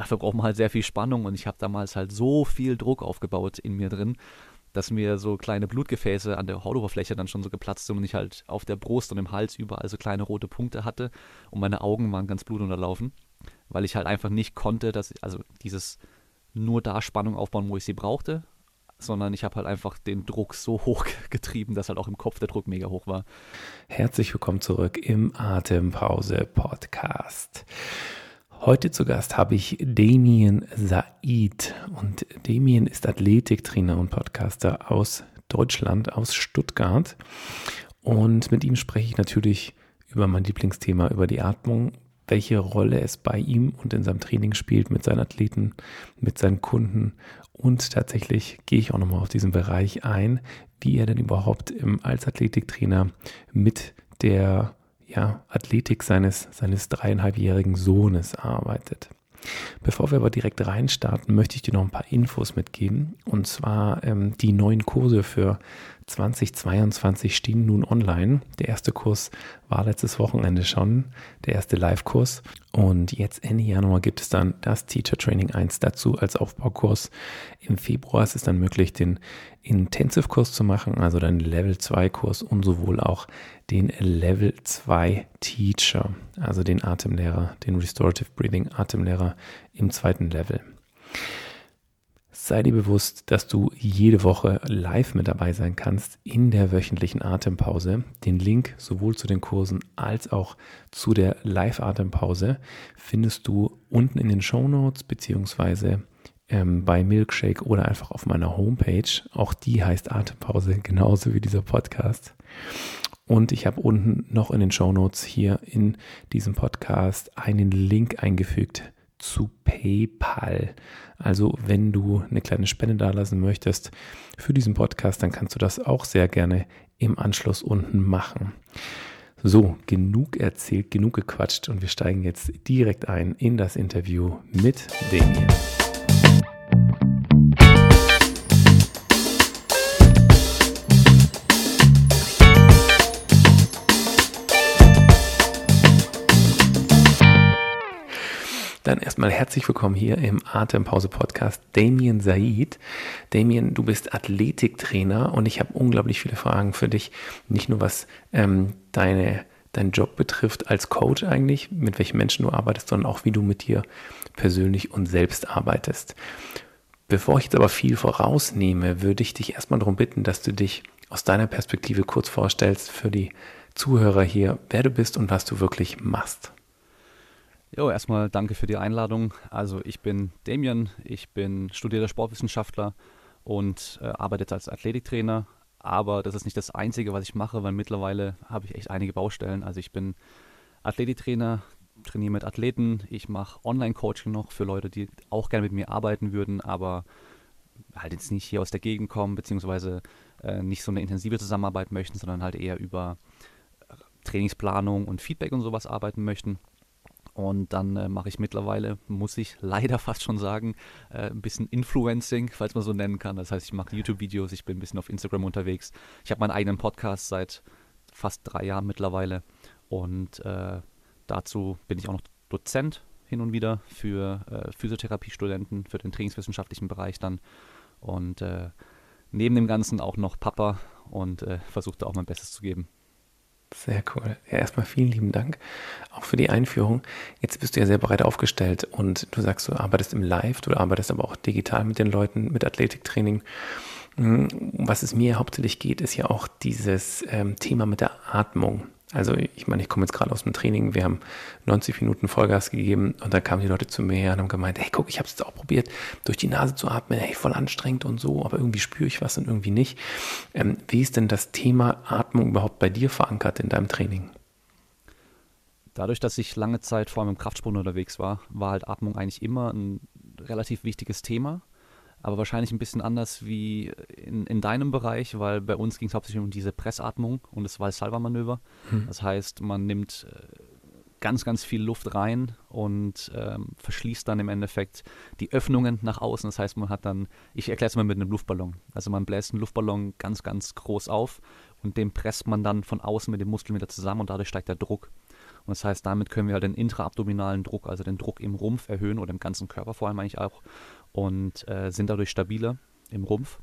dafür braucht man halt sehr viel Spannung und ich habe damals halt so viel Druck aufgebaut in mir drin, dass mir so kleine Blutgefäße an der Hautoberfläche dann schon so geplatzt sind und ich halt auf der Brust und im Hals überall so kleine rote Punkte hatte und meine Augen waren ganz blutunterlaufen, weil ich halt einfach nicht konnte, dass also dieses nur da Spannung aufbauen, wo ich sie brauchte, sondern ich habe halt einfach den Druck so hoch getrieben, dass halt auch im Kopf der Druck mega hoch war. Herzlich willkommen zurück im Atempause Podcast. Heute zu Gast habe ich Damien Said. Und Damien ist Athletiktrainer und Podcaster aus Deutschland, aus Stuttgart. Und mit ihm spreche ich natürlich über mein Lieblingsthema, über die Atmung, welche Rolle es bei ihm und in seinem Training spielt mit seinen Athleten, mit seinen Kunden. Und tatsächlich gehe ich auch nochmal auf diesen Bereich ein, wie er denn überhaupt als Athletiktrainer mit der ja, Athletik seines, seines dreieinhalbjährigen Sohnes arbeitet. Bevor wir aber direkt reinstarten, möchte ich dir noch ein paar Infos mitgeben. Und zwar ähm, die neuen Kurse für 2022 stehen nun online. Der erste Kurs war letztes Wochenende schon, der erste Live-Kurs. Und jetzt Ende Januar gibt es dann das Teacher Training 1 dazu als Aufbaukurs. Im Februar ist es dann möglich, den Intensive-Kurs zu machen, also den Level 2-Kurs und sowohl auch den Level 2 Teacher, also den Atemlehrer, den Restorative Breathing Atemlehrer im zweiten Level sei dir bewusst, dass du jede Woche live mit dabei sein kannst in der wöchentlichen Atempause. Den Link sowohl zu den Kursen als auch zu der Live-Atempause findest du unten in den Show Notes beziehungsweise ähm, bei Milkshake oder einfach auf meiner Homepage. Auch die heißt Atempause, genauso wie dieser Podcast. Und ich habe unten noch in den Show Notes hier in diesem Podcast einen Link eingefügt zu PayPal. Also wenn du eine kleine Spende dalassen möchtest für diesen Podcast, dann kannst du das auch sehr gerne im Anschluss unten machen. So, genug erzählt, genug gequatscht und wir steigen jetzt direkt ein in das Interview mit Damien. Dann erstmal herzlich willkommen hier im Atempause Podcast Damien Said. Damien, du bist Athletiktrainer und ich habe unglaublich viele Fragen für dich. Nicht nur was ähm, deine, deinen Job betrifft als Coach eigentlich, mit welchen Menschen du arbeitest, sondern auch wie du mit dir persönlich und selbst arbeitest. Bevor ich jetzt aber viel vorausnehme, würde ich dich erstmal darum bitten, dass du dich aus deiner Perspektive kurz vorstellst für die Zuhörer hier, wer du bist und was du wirklich machst. Jo, erstmal danke für die Einladung. Also ich bin Damien, ich bin studierter Sportwissenschaftler und äh, arbeite als Athletiktrainer. Aber das ist nicht das Einzige, was ich mache, weil mittlerweile habe ich echt einige Baustellen. Also ich bin Athletiktrainer, trainiere mit Athleten, ich mache Online-Coaching noch für Leute, die auch gerne mit mir arbeiten würden, aber halt jetzt nicht hier aus der Gegend kommen, beziehungsweise äh, nicht so eine intensive Zusammenarbeit möchten, sondern halt eher über Trainingsplanung und Feedback und sowas arbeiten möchten. Und dann äh, mache ich mittlerweile, muss ich leider fast schon sagen, äh, ein bisschen Influencing, falls man so nennen kann. Das heißt, ich mache YouTube-Videos, ich bin ein bisschen auf Instagram unterwegs. Ich habe meinen eigenen Podcast seit fast drei Jahren mittlerweile. Und äh, dazu bin ich auch noch Dozent hin und wieder für äh, Physiotherapiestudenten, für den trainingswissenschaftlichen Bereich dann. Und äh, neben dem Ganzen auch noch Papa und äh, versuche da auch mein Bestes zu geben. Sehr cool. Ja, erstmal vielen lieben Dank auch für die Einführung. Jetzt bist du ja sehr breit aufgestellt und du sagst, du arbeitest im Live, du arbeitest aber auch digital mit den Leuten, mit Athletiktraining. Hm, was es mir hauptsächlich geht, ist ja auch dieses ähm, Thema mit der Atmung. Also ich meine, ich komme jetzt gerade aus dem Training, wir haben 90 Minuten Vollgas gegeben und dann kamen die Leute zu mir und haben gemeint, hey guck, ich habe es jetzt auch probiert, durch die Nase zu atmen, hey, voll anstrengend und so, aber irgendwie spüre ich was und irgendwie nicht. Ähm, wie ist denn das Thema Atmung überhaupt bei dir verankert in deinem Training? Dadurch, dass ich lange Zeit vor allem im Kraftsport unterwegs war, war halt Atmung eigentlich immer ein relativ wichtiges Thema aber wahrscheinlich ein bisschen anders wie in, in deinem Bereich, weil bei uns ging es hauptsächlich um diese Pressatmung und das Valsalva-Manöver. Hm. Das heißt, man nimmt äh, ganz, ganz viel Luft rein und ähm, verschließt dann im Endeffekt die Öffnungen nach außen. Das heißt, man hat dann, ich erkläre es mal mit einem Luftballon. Also man bläst einen Luftballon ganz, ganz groß auf und den presst man dann von außen mit dem Muskel wieder zusammen und dadurch steigt der Druck. Und das heißt, damit können wir halt den intraabdominalen Druck, also den Druck im Rumpf erhöhen oder im ganzen Körper vor allem eigentlich auch und äh, sind dadurch stabiler im Rumpf.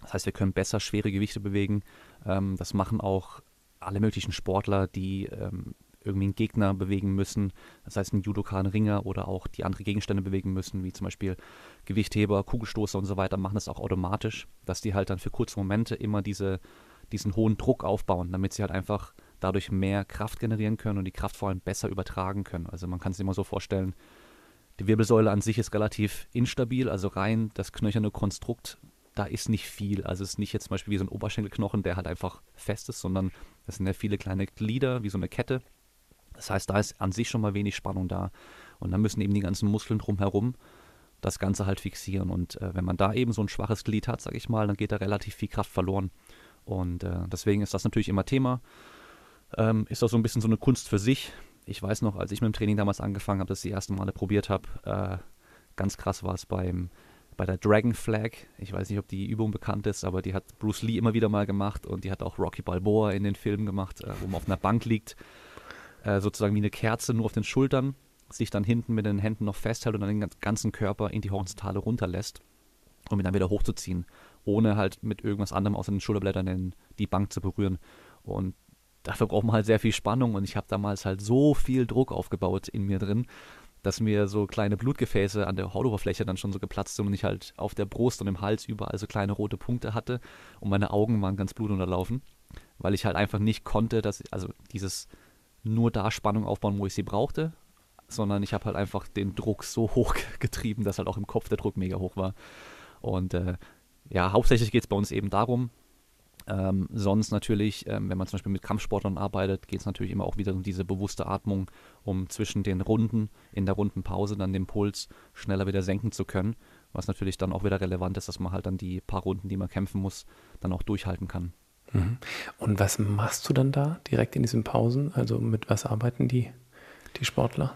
Das heißt, wir können besser schwere Gewichte bewegen. Ähm, das machen auch alle möglichen Sportler, die ähm, irgendwie einen Gegner bewegen müssen, das heißt einen Judoka, einen Ringer oder auch die andere Gegenstände bewegen müssen, wie zum Beispiel Gewichtheber, Kugelstoßer und so weiter, machen das auch automatisch, dass die halt dann für kurze Momente immer diese, diesen hohen Druck aufbauen, damit sie halt einfach dadurch mehr Kraft generieren können und die Kraft vor allem besser übertragen können. Also man kann es immer so vorstellen, die Wirbelsäule an sich ist relativ instabil, also rein das knöcherne Konstrukt, da ist nicht viel. Also es ist nicht jetzt zum Beispiel wie so ein Oberschenkelknochen, der halt einfach fest ist, sondern das sind ja viele kleine Glieder, wie so eine Kette. Das heißt, da ist an sich schon mal wenig Spannung da. Und dann müssen eben die ganzen Muskeln drumherum das Ganze halt fixieren. Und äh, wenn man da eben so ein schwaches Glied hat, sag ich mal, dann geht da relativ viel Kraft verloren. Und äh, deswegen ist das natürlich immer Thema. Ähm, ist auch so ein bisschen so eine Kunst für sich. Ich weiß noch, als ich mit dem Training damals angefangen habe, das die ersten Male probiert habe, äh, ganz krass war es beim bei der Dragon Flag. Ich weiß nicht, ob die Übung bekannt ist, aber die hat Bruce Lee immer wieder mal gemacht und die hat auch Rocky Balboa in den Filmen gemacht, äh, wo man auf einer Bank liegt äh, sozusagen wie eine Kerze nur auf den Schultern, sich dann hinten mit den Händen noch festhält und dann den ganzen Körper in die Horizontale runterlässt, um ihn dann wieder hochzuziehen, ohne halt mit irgendwas anderem außer den Schulterblättern die Bank zu berühren. Und dafür braucht man halt sehr viel Spannung und ich habe damals halt so viel Druck aufgebaut in mir drin, dass mir so kleine Blutgefäße an der Hautoberfläche dann schon so geplatzt sind und ich halt auf der Brust und im Hals überall so kleine rote Punkte hatte und meine Augen waren ganz blutunterlaufen, weil ich halt einfach nicht konnte, dass also dieses nur da Spannung aufbauen, wo ich sie brauchte, sondern ich habe halt einfach den Druck so hoch getrieben, dass halt auch im Kopf der Druck mega hoch war. Und äh, ja, hauptsächlich geht es bei uns eben darum, ähm, sonst natürlich, ähm, wenn man zum Beispiel mit Kampfsportlern arbeitet, geht es natürlich immer auch wieder um diese bewusste Atmung, um zwischen den Runden, in der Rundenpause dann den Puls schneller wieder senken zu können, was natürlich dann auch wieder relevant ist, dass man halt dann die paar Runden, die man kämpfen muss, dann auch durchhalten kann. Mhm. Und was machst du dann da direkt in diesen Pausen? Also mit was arbeiten die, die Sportler?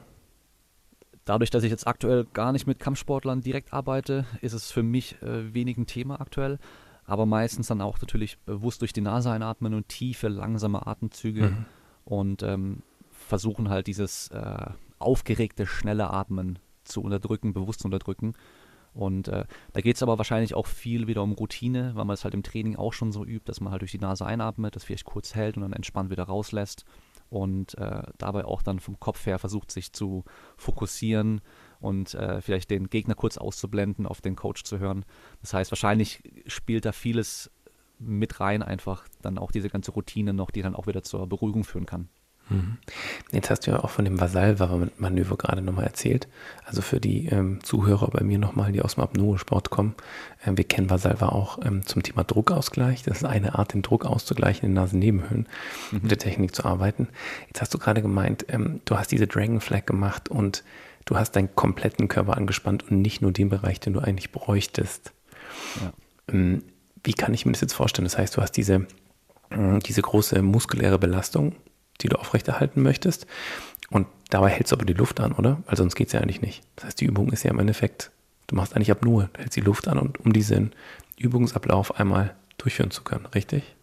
Dadurch, dass ich jetzt aktuell gar nicht mit Kampfsportlern direkt arbeite, ist es für mich äh, wenig ein Thema aktuell. Aber meistens dann auch natürlich bewusst durch die Nase einatmen und tiefe, langsame Atemzüge mhm. und ähm, versuchen halt dieses äh, aufgeregte, schnelle Atmen zu unterdrücken, bewusst zu unterdrücken und äh, da geht es aber wahrscheinlich auch viel wieder um Routine, weil man es halt im Training auch schon so übt, dass man halt durch die Nase einatmet, das vielleicht kurz hält und dann entspannt wieder rauslässt. Und äh, dabei auch dann vom Kopf her versucht, sich zu fokussieren und äh, vielleicht den Gegner kurz auszublenden, auf den Coach zu hören. Das heißt, wahrscheinlich spielt da vieles mit rein, einfach dann auch diese ganze Routine noch, die dann auch wieder zur Beruhigung führen kann. Mhm. Jetzt hast du ja auch von dem Vasalva-Manöver gerade nochmal erzählt. Also für die ähm, Zuhörer bei mir nochmal, die aus dem Apnoe-Sport kommen. Ähm, wir kennen Vasalva auch ähm, zum Thema Druckausgleich. Das ist eine Art, den Druck auszugleichen in den Nasennebenhöhlen, mhm. mit der Technik zu arbeiten. Jetzt hast du gerade gemeint, ähm, du hast diese Dragon Flag gemacht und du hast deinen kompletten Körper angespannt und nicht nur den Bereich, den du eigentlich bräuchtest. Ja. Ähm, wie kann ich mir das jetzt vorstellen? Das heißt, du hast diese, äh, diese große muskuläre Belastung die du aufrechterhalten möchtest. Und dabei hältst du aber die Luft an, oder? Weil sonst geht es ja eigentlich nicht. Das heißt, die Übung ist ja im Endeffekt, du machst eigentlich Apnoe, du hältst die Luft an und um diesen Übungsablauf einmal durchführen zu können, richtig?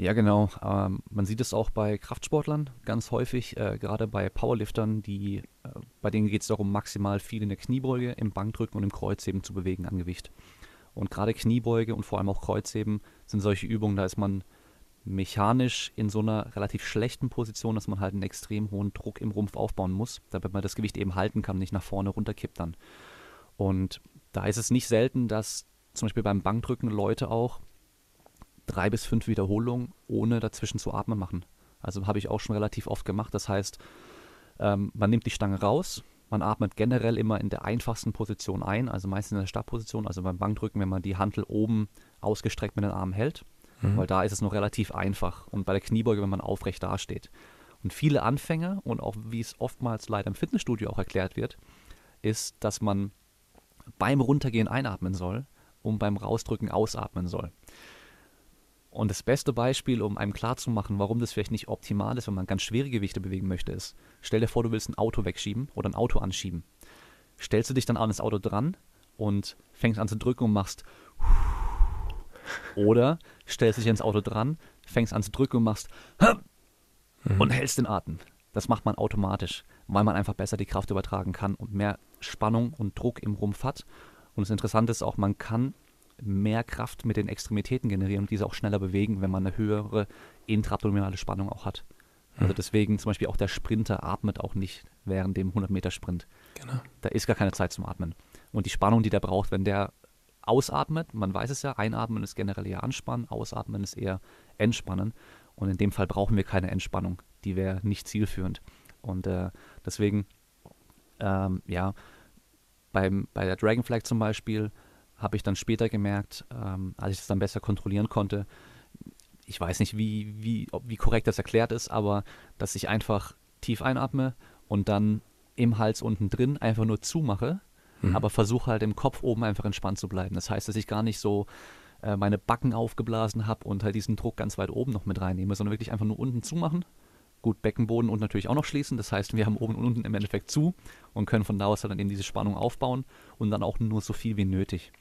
Ja, genau. Ähm, man sieht es auch bei Kraftsportlern ganz häufig, äh, gerade bei Powerliftern, die, äh, bei denen geht es darum, maximal viel in der Kniebeuge, im Bankdrücken und im Kreuzheben zu bewegen an Gewicht. Und gerade Kniebeuge und vor allem auch Kreuzheben sind solche Übungen, da ist man mechanisch in so einer relativ schlechten Position, dass man halt einen extrem hohen Druck im Rumpf aufbauen muss, damit man das Gewicht eben halten kann, nicht nach vorne runterkippt dann. Und da ist es nicht selten, dass zum Beispiel beim Bankdrücken Leute auch drei bis fünf Wiederholungen ohne dazwischen zu atmen machen. Also habe ich auch schon relativ oft gemacht. Das heißt, ähm, man nimmt die Stange raus, man atmet generell immer in der einfachsten Position ein, also meistens in der Startposition, also beim Bankdrücken, wenn man die Hantel oben ausgestreckt mit den Armen hält mhm. weil da ist es noch relativ einfach und bei der Kniebeuge, wenn man aufrecht dasteht. Und viele Anfänger und auch wie es oftmals leider im Fitnessstudio auch erklärt wird, ist, dass man beim Runtergehen einatmen soll und beim Rausdrücken ausatmen soll. Und das beste Beispiel, um einem klarzumachen, warum das vielleicht nicht optimal ist, wenn man ganz schwere Gewichte bewegen möchte, ist, stell dir vor, du willst ein Auto wegschieben oder ein Auto anschieben. Stellst du dich dann an das Auto dran und fängst an zu drücken und machst oder stellst dich ins Auto dran, fängst an zu drücken und machst und hältst den Atem. das macht man automatisch, weil man einfach besser die Kraft übertragen kann und mehr Spannung und Druck im Rumpf hat. Und das Interessante ist auch, man kann mehr Kraft mit den Extremitäten generieren und diese auch schneller bewegen, wenn man eine höhere intraabdominale Spannung auch hat. Also hm. deswegen zum Beispiel auch der Sprinter atmet auch nicht während dem 100-Meter-Sprint. Genau. Da ist gar keine Zeit zum Atmen. Und die Spannung, die der braucht, wenn der ausatmet, man weiß es ja, einatmen ist generell eher anspannen, ausatmen ist eher entspannen. Und in dem Fall brauchen wir keine Entspannung. Die wäre nicht zielführend. Und äh, deswegen, ähm, ja, beim, bei der Dragonflag zum Beispiel habe ich dann später gemerkt, ähm, als ich es dann besser kontrollieren konnte, ich weiß nicht, wie, wie, wie korrekt das erklärt ist, aber dass ich einfach tief einatme und dann im Hals unten drin einfach nur zumache, mhm. aber versuche halt im Kopf oben einfach entspannt zu bleiben. Das heißt, dass ich gar nicht so äh, meine Backen aufgeblasen habe und halt diesen Druck ganz weit oben noch mit reinnehme, sondern wirklich einfach nur unten zumachen. Gut, Beckenboden und natürlich auch noch schließen. Das heißt, wir haben oben und unten im Endeffekt zu und können von da aus dann eben diese Spannung aufbauen und dann auch nur so viel wie nötig.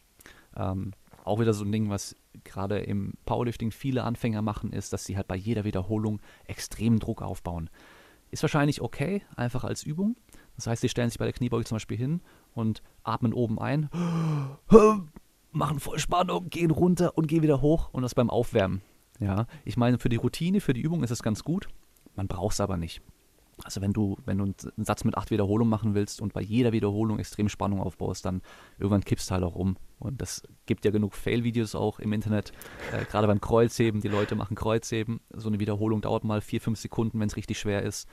Ähm, auch wieder so ein Ding, was gerade im Powerlifting viele Anfänger machen, ist, dass sie halt bei jeder Wiederholung extremen Druck aufbauen. Ist wahrscheinlich okay, einfach als Übung. Das heißt, sie stellen sich bei der Kniebeuge zum Beispiel hin und atmen oben ein, machen voll Spannung, gehen runter und gehen wieder hoch und das beim Aufwärmen. Ja, ich meine, für die Routine, für die Übung ist es ganz gut. Man braucht es aber nicht. Also wenn du, wenn du einen Satz mit acht Wiederholungen machen willst und bei jeder Wiederholung extrem Spannung aufbaust, dann irgendwann kippst du halt auch um. Und das gibt ja genug Fail-Videos auch im Internet, äh, gerade beim Kreuzheben. Die Leute machen Kreuzheben. So eine Wiederholung dauert mal vier, fünf Sekunden, wenn es richtig schwer ist.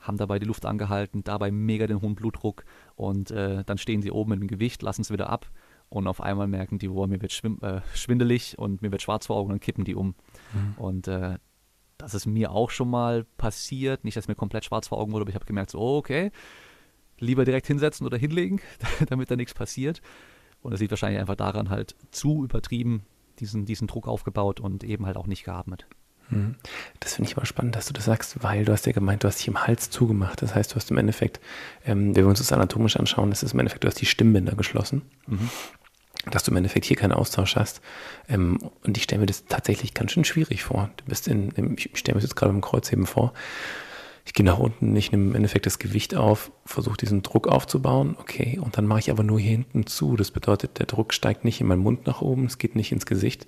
Haben dabei die Luft angehalten, dabei mega den hohen Blutdruck und äh, dann stehen sie oben mit dem Gewicht, lassen es wieder ab und auf einmal merken die, boah, mir wird äh, schwindelig und mir wird schwarz vor Augen und dann kippen die um. Mhm. Und äh, das ist mir auch schon mal passiert. Nicht, dass mir komplett schwarz vor Augen wurde, aber ich habe gemerkt, so, okay, lieber direkt hinsetzen oder hinlegen, damit da nichts passiert. Und das liegt wahrscheinlich einfach daran, halt zu übertrieben diesen, diesen Druck aufgebaut und eben halt auch nicht geatmet. Hm. Das finde ich aber spannend, dass du das sagst, weil du hast ja gemeint, du hast dich im Hals zugemacht. Das heißt, du hast im Endeffekt, ähm, wenn wir uns das anatomisch anschauen, ist es im Endeffekt, du hast die Stimmbänder geschlossen. Mhm dass du im Endeffekt hier keinen Austausch hast. Ähm, und ich stelle mir das tatsächlich ganz schön schwierig vor. Du bist in, ich stelle mir das jetzt gerade im Kreuzheben vor. Ich gehe nach unten, ich nehme im Endeffekt das Gewicht auf, versuche diesen Druck aufzubauen, okay, und dann mache ich aber nur hier hinten zu. Das bedeutet, der Druck steigt nicht in meinen Mund nach oben, es geht nicht ins Gesicht.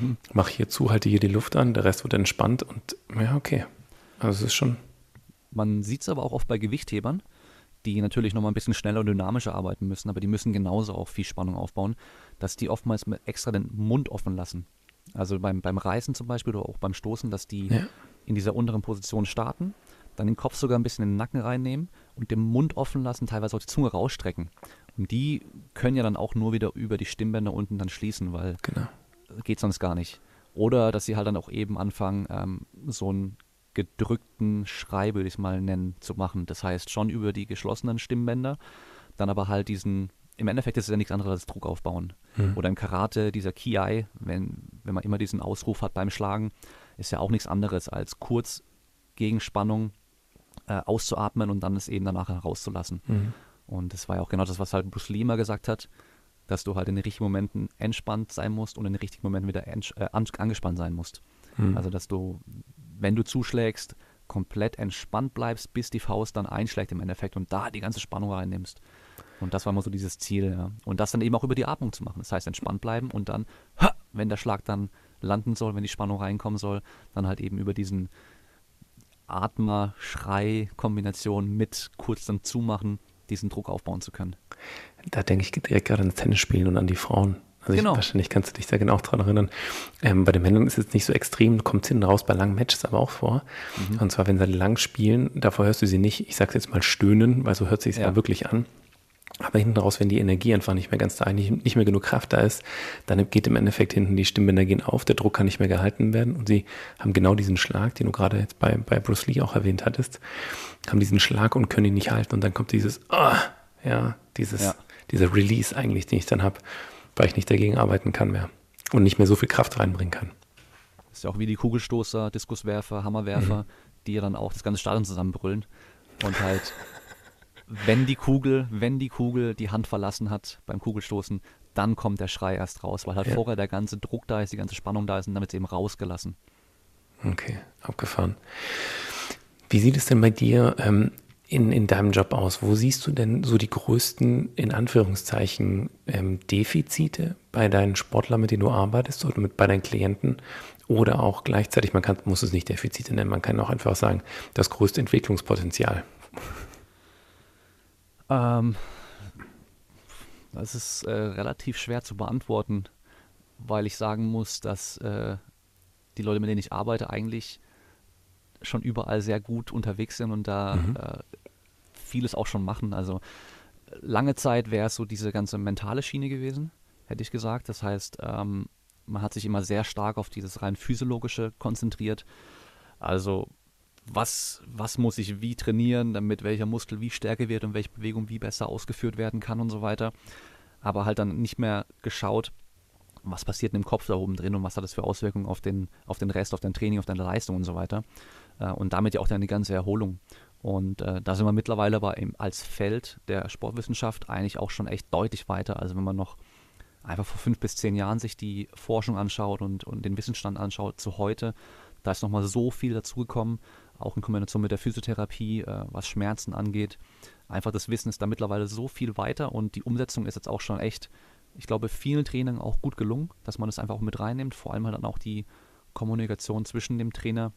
Mhm. Mache hier zu, halte hier die Luft an, der Rest wird entspannt und ja, okay. Also es ist schon. Man sieht es aber auch oft bei Gewichthebern, die natürlich nochmal ein bisschen schneller und dynamischer arbeiten müssen, aber die müssen genauso auch viel Spannung aufbauen, dass die oftmals extra den Mund offen lassen. Also beim, beim Reißen zum Beispiel oder auch beim Stoßen, dass die ja. in dieser unteren Position starten, dann den Kopf sogar ein bisschen in den Nacken reinnehmen und den Mund offen lassen, teilweise auch die Zunge rausstrecken. Und die können ja dann auch nur wieder über die Stimmbänder unten dann schließen, weil genau. geht sonst gar nicht. Oder dass sie halt dann auch eben anfangen, ähm, so ein gedrückten Schrei, würde ich es mal nennen, zu machen. Das heißt schon über die geschlossenen Stimmbänder, dann aber halt diesen, im Endeffekt ist es ja nichts anderes als Druck aufbauen. Hm. Oder im Karate, dieser Ki, wenn, wenn man immer diesen Ausruf hat beim Schlagen, ist ja auch nichts anderes als kurz Gegenspannung äh, auszuatmen und dann es eben danach herauszulassen. Hm. Und das war ja auch genau das, was halt Bruce Lee immer gesagt hat, dass du halt in den richtigen Momenten entspannt sein musst und in den richtigen Momenten wieder äh, angespannt sein musst. Hm. Also, dass du wenn du zuschlägst, komplett entspannt bleibst, bis die Faust dann einschlägt im Endeffekt und da die ganze Spannung reinnimmst. Und das war immer so dieses Ziel, ja. Und das dann eben auch über die Atmung zu machen. Das heißt, entspannt bleiben und dann, wenn der Schlag dann landen soll, wenn die Spannung reinkommen soll, dann halt eben über diesen Atmer-Schrei-Kombination mit kurz dann zumachen, diesen Druck aufbauen zu können. Da denke ich direkt gerade ans Tennisspielen und an die Frauen. Also genau. ich, wahrscheinlich kannst du dich da genau dran erinnern. Ähm, bei den Männern ist es nicht so extrem, kommt hinten raus bei langen Matches aber auch vor. Mhm. Und zwar, wenn sie lang spielen, davor hörst du sie nicht, ich sag's jetzt mal stöhnen, weil so hört sich ja. ja wirklich an. Aber hinten raus, wenn die Energie einfach nicht mehr ganz da, nicht, nicht mehr genug Kraft da ist, dann geht im Endeffekt hinten die Stimmbänder gehen auf, der Druck kann nicht mehr gehalten werden und sie haben genau diesen Schlag, den du gerade jetzt bei, bei Bruce Lee auch erwähnt hattest, haben diesen Schlag und können ihn nicht halten und dann kommt dieses, oh, ja, dieses, ja. dieser Release eigentlich, den ich dann habe weil ich nicht dagegen arbeiten kann mehr und nicht mehr so viel Kraft reinbringen kann. Das ist ja auch wie die Kugelstoßer, Diskuswerfer, Hammerwerfer, mhm. die ja dann auch das ganze Stadion zusammenbrüllen und halt wenn die Kugel, wenn die Kugel die Hand verlassen hat beim Kugelstoßen, dann kommt der Schrei erst raus, weil halt ja. vorher der ganze Druck da ist, die ganze Spannung da ist und damit eben rausgelassen. Okay, abgefahren. Wie sieht es denn bei dir ähm, in, in deinem Job aus? Wo siehst du denn so die größten, in Anführungszeichen, ähm, Defizite bei deinen Sportlern, mit denen du arbeitest oder mit, bei deinen Klienten? Oder auch gleichzeitig, man kann, muss es nicht Defizite nennen, man kann auch einfach sagen, das größte Entwicklungspotenzial. Ähm, das ist äh, relativ schwer zu beantworten, weil ich sagen muss, dass äh, die Leute, mit denen ich arbeite, eigentlich schon überall sehr gut unterwegs sind und da mhm. äh, vieles auch schon machen. Also lange Zeit wäre es so diese ganze mentale Schiene gewesen, hätte ich gesagt. Das heißt, ähm, man hat sich immer sehr stark auf dieses rein physiologische konzentriert. Also was, was muss ich wie trainieren, damit welcher Muskel wie stärker wird und welche Bewegung wie besser ausgeführt werden kann und so weiter. Aber halt dann nicht mehr geschaut, was passiert in dem Kopf da oben drin und was hat das für Auswirkungen auf den, auf den Rest, auf dein Training, auf deine Leistung und so weiter. Äh, und damit ja auch die ganze Erholung. Und äh, da sind wir mittlerweile aber als Feld der Sportwissenschaft eigentlich auch schon echt deutlich weiter. Also wenn man noch einfach vor fünf bis zehn Jahren sich die Forschung anschaut und, und den Wissensstand anschaut zu heute, da ist nochmal so viel dazugekommen, auch in Kombination mit der Physiotherapie, äh, was Schmerzen angeht. Einfach das Wissen ist da mittlerweile so viel weiter und die Umsetzung ist jetzt auch schon echt, ich glaube, vielen Trainern auch gut gelungen, dass man das einfach auch mit reinnimmt. Vor allem halt dann auch die Kommunikation zwischen dem Trainer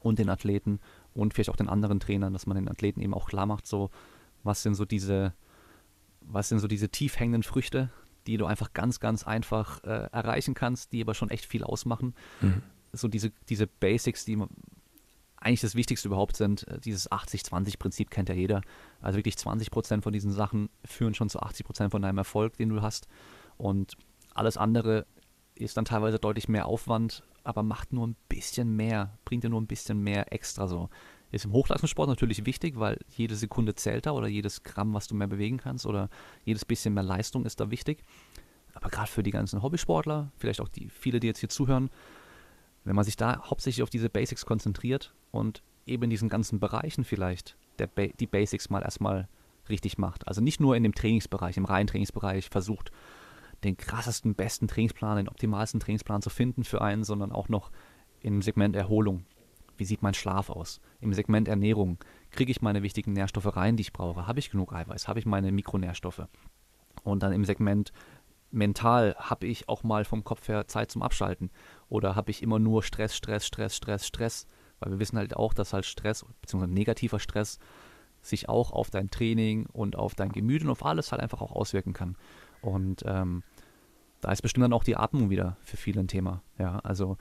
und den Athleten und vielleicht auch den anderen Trainern, dass man den Athleten eben auch klar macht, so was sind so diese, was sind so diese tief hängenden Früchte, die du einfach ganz, ganz einfach äh, erreichen kannst, die aber schon echt viel ausmachen. Mhm. So diese, diese Basics, die eigentlich das Wichtigste überhaupt sind, äh, dieses 80-20-Prinzip kennt ja jeder. Also wirklich 20 Prozent von diesen Sachen führen schon zu 80 Prozent von deinem Erfolg, den du hast. Und alles andere ist dann teilweise deutlich mehr Aufwand, aber macht nur ein bisschen mehr, bringt dir nur ein bisschen mehr extra so. Ist im Hochleistungssport natürlich wichtig, weil jede Sekunde zählt da oder jedes Gramm, was du mehr bewegen kannst oder jedes bisschen mehr Leistung ist da wichtig. Aber gerade für die ganzen Hobbysportler, vielleicht auch die viele, die jetzt hier zuhören, wenn man sich da hauptsächlich auf diese Basics konzentriert und eben in diesen ganzen Bereichen vielleicht ba die Basics mal erstmal richtig macht. Also nicht nur in dem Trainingsbereich, im reinen Trainingsbereich versucht, den krassesten, besten Trainingsplan, den optimalsten Trainingsplan zu finden für einen, sondern auch noch im Segment Erholung. Wie sieht mein Schlaf aus? Im Segment Ernährung. Kriege ich meine wichtigen Nährstoffe rein, die ich brauche? Habe ich genug Eiweiß? Habe ich meine Mikronährstoffe? Und dann im Segment mental habe ich auch mal vom Kopf her Zeit zum Abschalten? Oder habe ich immer nur Stress, Stress, Stress, Stress, Stress? Weil wir wissen halt auch, dass halt Stress, beziehungsweise negativer Stress, sich auch auf dein Training und auf dein Gemüt und auf alles halt einfach auch auswirken kann. Und ähm, da ist bestimmt dann auch die Atmung wieder für viele ein Thema. Ja, also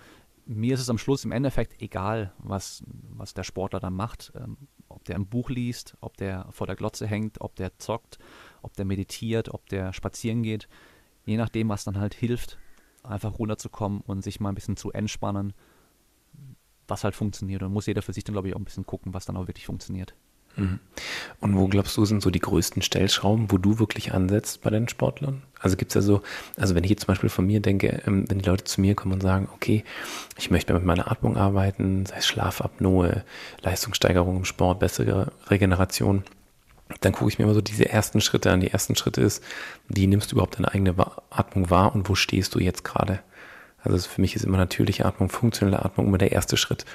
mir ist es am Schluss im Endeffekt egal, was, was der Sportler dann macht. Ähm, ob der ein Buch liest, ob der vor der Glotze hängt, ob der zockt, ob der meditiert, ob der spazieren geht. Je nachdem, was dann halt hilft, einfach runterzukommen und sich mal ein bisschen zu entspannen, was halt funktioniert. Und muss jeder für sich dann, glaube ich, auch ein bisschen gucken, was dann auch wirklich funktioniert. Mhm. Und wo glaubst du, sind so die größten Stellschrauben, wo du wirklich ansetzt bei deinen Sportlern? Also gibt es ja so, also wenn ich jetzt zum Beispiel von mir denke, ähm, wenn die Leute zu mir kommen und sagen, okay, ich möchte mit meiner Atmung arbeiten, sei es Schlafapnoe, Leistungssteigerung im Sport, bessere Regeneration, dann gucke ich mir immer so diese ersten Schritte an. Die ersten Schritte ist, wie nimmst du überhaupt deine eigene Atmung wahr und wo stehst du jetzt gerade? Also für mich ist immer natürliche Atmung, funktionelle Atmung immer der erste Schritt.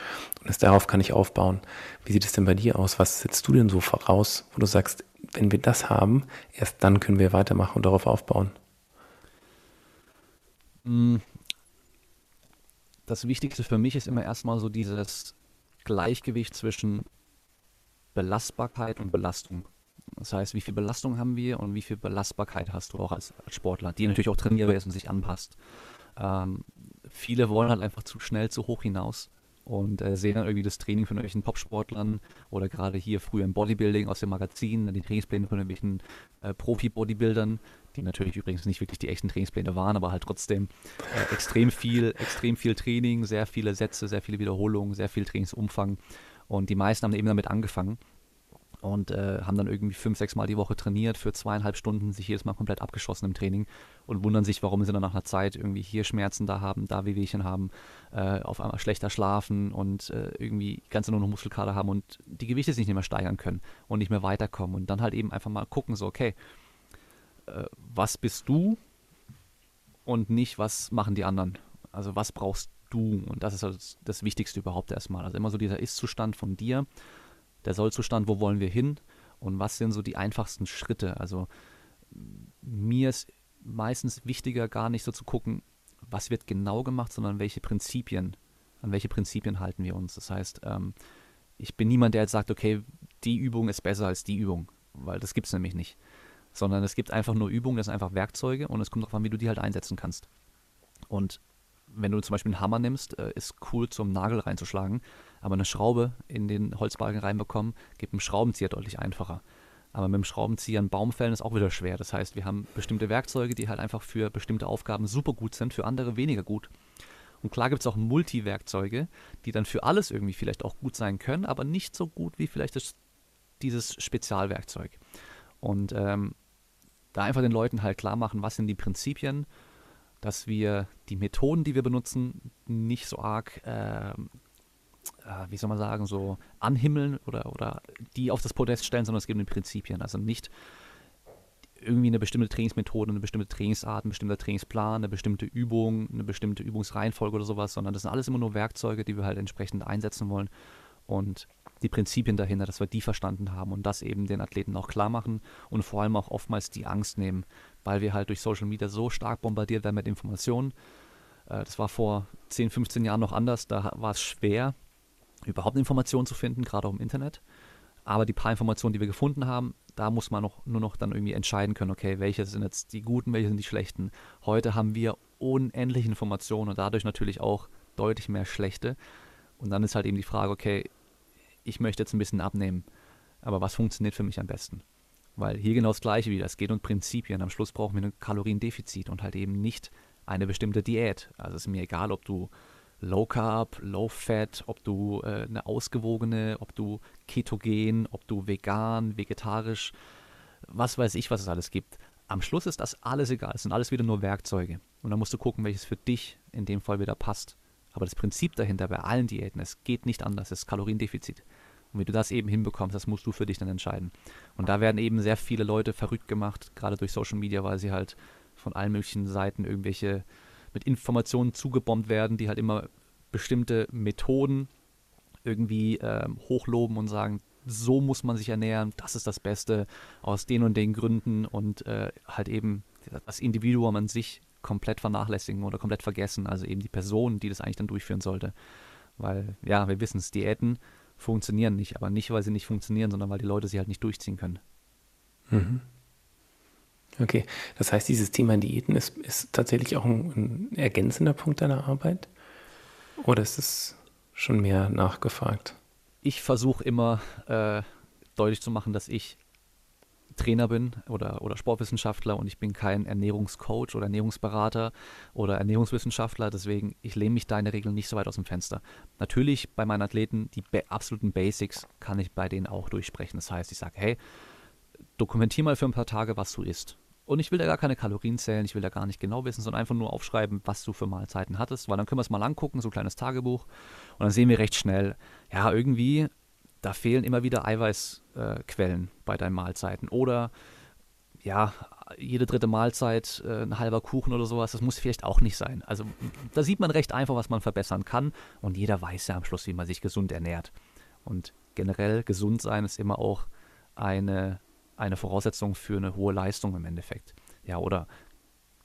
Und erst darauf kann ich aufbauen. Wie sieht es denn bei dir aus? Was setzt du denn so voraus, wo du sagst, wenn wir das haben, erst dann können wir weitermachen und darauf aufbauen? Mm. Das Wichtigste für mich ist immer erstmal so dieses Gleichgewicht zwischen Belastbarkeit und Belastung. Das heißt, wie viel Belastung haben wir und wie viel Belastbarkeit hast du auch als, als Sportler, die natürlich auch trainierbar ist und sich anpasst. Ähm, viele wollen halt einfach zu schnell zu hoch hinaus und äh, sehen dann irgendwie das Training von irgendwelchen Popsportlern oder gerade hier früher im Bodybuilding aus dem Magazin, die Trainingspläne von irgendwelchen äh, Profi-Bodybuildern, die natürlich übrigens nicht wirklich die echten Trainingspläne waren, aber halt trotzdem äh, extrem viel, extrem viel Training, sehr viele Sätze, sehr viele Wiederholungen, sehr viel Trainingsumfang und die meisten haben eben damit angefangen und äh, haben dann irgendwie fünf, sechs Mal die Woche trainiert für zweieinhalb Stunden, sich jedes Mal komplett abgeschossen im Training und wundern sich, warum sie dann nach einer Zeit irgendwie hier Schmerzen da haben, da Wehwehchen haben, äh, auf einmal schlechter schlafen und äh, irgendwie ganz nur noch Muskelkater haben und die Gewichte sich nicht mehr steigern können und nicht mehr weiterkommen und dann halt eben einfach mal gucken, so, okay, äh, was bist du und nicht, was machen die anderen? Also was brauchst du? Und das ist also das Wichtigste überhaupt erstmal. Also immer so dieser Ist-Zustand von dir, der Soll-Zustand, wo wollen wir hin und was sind so die einfachsten Schritte. Also mir ist meistens wichtiger, gar nicht so zu gucken, was wird genau gemacht, sondern welche Prinzipien, an welche Prinzipien halten wir uns. Das heißt, ähm, ich bin niemand, der jetzt sagt, okay, die Übung ist besser als die Übung, weil das gibt es nämlich nicht. Sondern es gibt einfach nur Übungen, das sind einfach Werkzeuge und es kommt darauf an, wie du die halt einsetzen kannst. Und wenn du zum Beispiel einen Hammer nimmst, äh, ist cool zum Nagel reinzuschlagen, aber eine Schraube in den Holzbalken reinbekommen, geht mit dem Schraubenzieher deutlich einfacher. Aber mit dem Schraubenzieher einen Baum fällen ist auch wieder schwer. Das heißt, wir haben bestimmte Werkzeuge, die halt einfach für bestimmte Aufgaben super gut sind, für andere weniger gut. Und klar gibt es auch Multi-Werkzeuge, die dann für alles irgendwie vielleicht auch gut sein können, aber nicht so gut wie vielleicht das, dieses Spezialwerkzeug. Und ähm, da einfach den Leuten halt klar machen, was sind die Prinzipien, dass wir die Methoden, die wir benutzen, nicht so arg, äh, wie soll man sagen, so anhimmeln oder, oder die auf das Podest stellen, sondern es geht um die Prinzipien. Also nicht irgendwie eine bestimmte Trainingsmethode, eine bestimmte Trainingsart, ein bestimmter Trainingsplan, eine bestimmte Übung, eine bestimmte Übungsreihenfolge oder sowas, sondern das sind alles immer nur Werkzeuge, die wir halt entsprechend einsetzen wollen. Und die Prinzipien dahinter, dass wir die verstanden haben und das eben den Athleten auch klar machen und vor allem auch oftmals die Angst nehmen, weil wir halt durch Social Media so stark bombardiert werden mit Informationen. Äh, das war vor 10, 15 Jahren noch anders, da war es schwer, überhaupt Informationen zu finden, gerade auch im Internet. Aber die paar Informationen, die wir gefunden haben, da muss man noch, nur noch dann irgendwie entscheiden können, okay, welche sind jetzt die guten, welche sind die schlechten. Heute haben wir unendliche Informationen und dadurch natürlich auch deutlich mehr schlechte. Und dann ist halt eben die Frage, okay, ich möchte jetzt ein bisschen abnehmen, aber was funktioniert für mich am besten? Weil hier genau das Gleiche wieder, es geht um Prinzipien. Am Schluss brauchen wir ein Kaloriendefizit und halt eben nicht eine bestimmte Diät. Also es ist mir egal, ob du Low Carb, Low Fat, ob du äh, eine ausgewogene, ob du ketogen, ob du vegan, vegetarisch, was weiß ich, was es alles gibt. Am Schluss ist das alles egal. Es sind alles wieder nur Werkzeuge. Und dann musst du gucken, welches für dich in dem Fall wieder passt. Aber das Prinzip dahinter bei allen Diäten, es geht nicht anders, es ist Kaloriendefizit. Und wie du das eben hinbekommst, das musst du für dich dann entscheiden. Und da werden eben sehr viele Leute verrückt gemacht, gerade durch Social Media, weil sie halt von allen möglichen Seiten irgendwelche mit Informationen zugebombt werden, die halt immer bestimmte Methoden irgendwie ähm, hochloben und sagen, so muss man sich ernähren, das ist das Beste aus den und den Gründen und äh, halt eben das Individuum an sich komplett vernachlässigen oder komplett vergessen, also eben die Person, die das eigentlich dann durchführen sollte. Weil, ja, wir wissen es, Diäten funktionieren nicht, aber nicht, weil sie nicht funktionieren, sondern weil die Leute sie halt nicht durchziehen können. Mhm. Okay, das heißt, dieses Thema Diäten ist, ist tatsächlich auch ein, ein ergänzender Punkt deiner Arbeit? Oder ist es schon mehr nachgefragt? Ich versuche immer äh, deutlich zu machen, dass ich Trainer bin oder, oder Sportwissenschaftler und ich bin kein Ernährungscoach oder Ernährungsberater oder Ernährungswissenschaftler. Deswegen, ich lehne mich da in der Regel nicht so weit aus dem Fenster. Natürlich bei meinen Athleten, die absoluten Basics kann ich bei denen auch durchsprechen. Das heißt, ich sage, hey, dokumentier mal für ein paar Tage, was du isst. Und ich will da gar keine Kalorien zählen, ich will da gar nicht genau wissen, sondern einfach nur aufschreiben, was du für Mahlzeiten hattest, weil dann können wir es mal angucken, so ein kleines Tagebuch. Und dann sehen wir recht schnell, ja, irgendwie da fehlen immer wieder Eiweißquellen äh, bei deinen Mahlzeiten. Oder ja, jede dritte Mahlzeit äh, ein halber Kuchen oder sowas, das muss vielleicht auch nicht sein. Also da sieht man recht einfach, was man verbessern kann und jeder weiß ja am Schluss, wie man sich gesund ernährt. Und generell gesund sein ist immer auch eine, eine Voraussetzung für eine hohe Leistung im Endeffekt. Ja, oder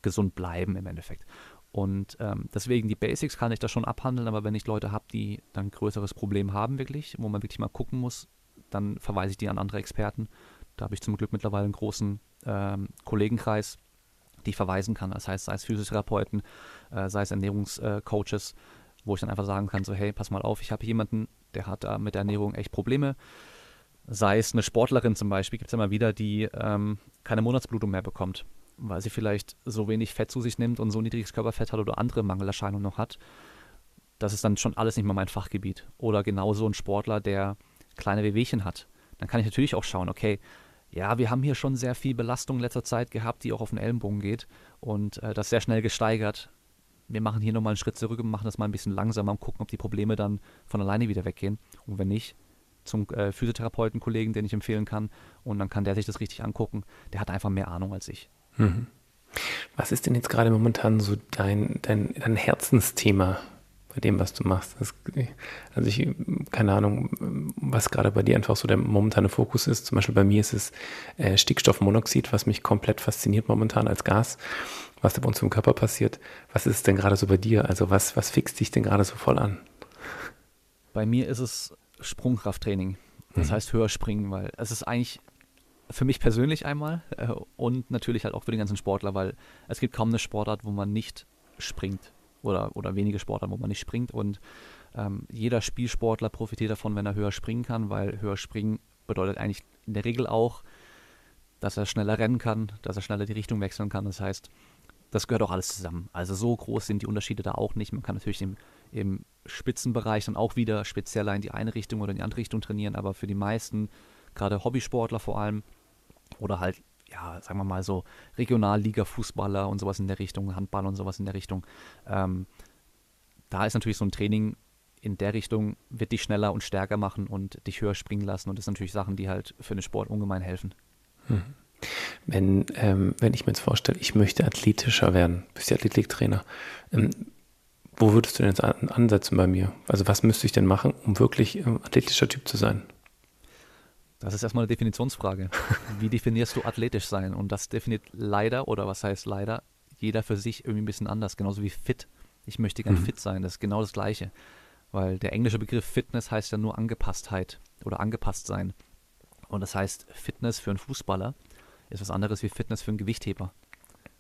gesund bleiben im Endeffekt. Und ähm, deswegen die Basics kann ich da schon abhandeln, aber wenn ich Leute habe, die dann ein größeres Problem haben, wirklich, wo man wirklich mal gucken muss, dann verweise ich die an andere Experten. Da habe ich zum Glück mittlerweile einen großen ähm, Kollegenkreis, die ich verweisen kann. Das heißt, sei es Physiotherapeuten, äh, sei es Ernährungscoaches, äh, wo ich dann einfach sagen kann: so, hey, pass mal auf, ich habe jemanden, der hat da mit der Ernährung echt Probleme. Sei es eine Sportlerin zum Beispiel, gibt es immer wieder, die ähm, keine Monatsblutung mehr bekommt weil sie vielleicht so wenig Fett zu sich nimmt und so niedriges Körperfett hat oder andere Mangelerscheinungen noch hat, das ist dann schon alles nicht mehr mein Fachgebiet. Oder genauso ein Sportler, der kleine Wehwehchen hat. Dann kann ich natürlich auch schauen, okay, ja, wir haben hier schon sehr viel Belastung in letzter Zeit gehabt, die auch auf den Ellenbogen geht und äh, das sehr schnell gesteigert. Wir machen hier nochmal einen Schritt zurück und machen das mal ein bisschen langsamer und gucken, ob die Probleme dann von alleine wieder weggehen. Und wenn nicht, zum äh, Physiotherapeuten-Kollegen, den ich empfehlen kann. Und dann kann der sich das richtig angucken. Der hat einfach mehr Ahnung als ich. Mhm. Was ist denn jetzt gerade momentan so dein, dein, dein Herzensthema mit dem, was du machst. Das, also ich, keine Ahnung, was gerade bei dir einfach so der momentane Fokus ist. Zum Beispiel bei mir ist es äh, Stickstoffmonoxid, was mich komplett fasziniert momentan als Gas, was da bei uns im Körper passiert. Was ist es denn gerade so bei dir? Also was, was fixt dich denn gerade so voll an? Bei mir ist es Sprungkrafttraining. Das mhm. heißt höher springen, weil es ist eigentlich für mich persönlich einmal äh, und natürlich halt auch für den ganzen Sportler, weil es gibt kaum eine Sportart, wo man nicht springt oder, oder wenige Sportarten, wo man nicht springt und ähm, jeder Spielsportler profitiert davon, wenn er höher springen kann, weil höher springen bedeutet eigentlich in der Regel auch, dass er schneller rennen kann, dass er schneller die Richtung wechseln kann. Das heißt, das gehört auch alles zusammen. Also so groß sind die Unterschiede da auch nicht. Man kann natürlich im, im Spitzenbereich dann auch wieder spezieller in die eine Richtung oder in die andere Richtung trainieren, aber für die meisten, gerade Hobbysportler vor allem, oder halt, ja, sagen wir mal so Regionalliga-Fußballer und sowas in der Richtung, Handball und sowas in der Richtung. Ähm, da ist natürlich so ein Training in der Richtung, wird dich schneller und stärker machen und dich höher springen lassen. Und das sind natürlich Sachen, die halt für den Sport ungemein helfen. Hm. Wenn, ähm, wenn ich mir jetzt vorstelle, ich möchte athletischer werden, bist ja Athletiktrainer, ähm, wo würdest du denn jetzt ansetzen bei mir? Also was müsste ich denn machen, um wirklich ähm, athletischer Typ zu sein? Das ist erstmal eine Definitionsfrage. Wie definierst du athletisch sein? Und das definiert leider, oder was heißt leider, jeder für sich irgendwie ein bisschen anders, genauso wie fit. Ich möchte gern mhm. fit sein, das ist genau das Gleiche. Weil der englische Begriff Fitness heißt ja nur Angepasstheit oder angepasst sein. Und das heißt, Fitness für einen Fußballer ist was anderes wie Fitness für einen Gewichtheber.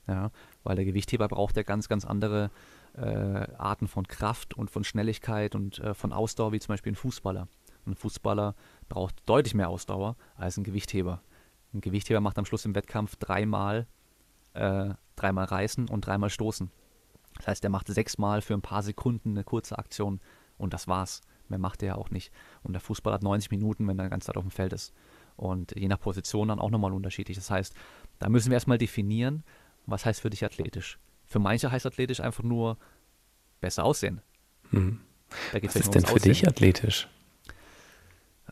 Ja, weil der Gewichtheber braucht ja ganz, ganz andere äh, Arten von Kraft und von Schnelligkeit und äh, von Ausdauer, wie zum Beispiel ein Fußballer. Ein Fußballer braucht deutlich mehr Ausdauer als ein Gewichtheber. Ein Gewichtheber macht am Schluss im Wettkampf dreimal, äh, dreimal reißen und dreimal stoßen. Das heißt, er macht sechsmal für ein paar Sekunden eine kurze Aktion und das war's. Mehr macht er ja auch nicht. Und der Fußball hat 90 Minuten, wenn er die ganze Zeit auf dem Feld ist. Und je nach Position dann auch nochmal unterschiedlich. Das heißt, da müssen wir erstmal definieren, was heißt für dich athletisch. Für manche heißt athletisch einfach nur besser aussehen. Hm. was ist denn für Aussehen. dich athletisch?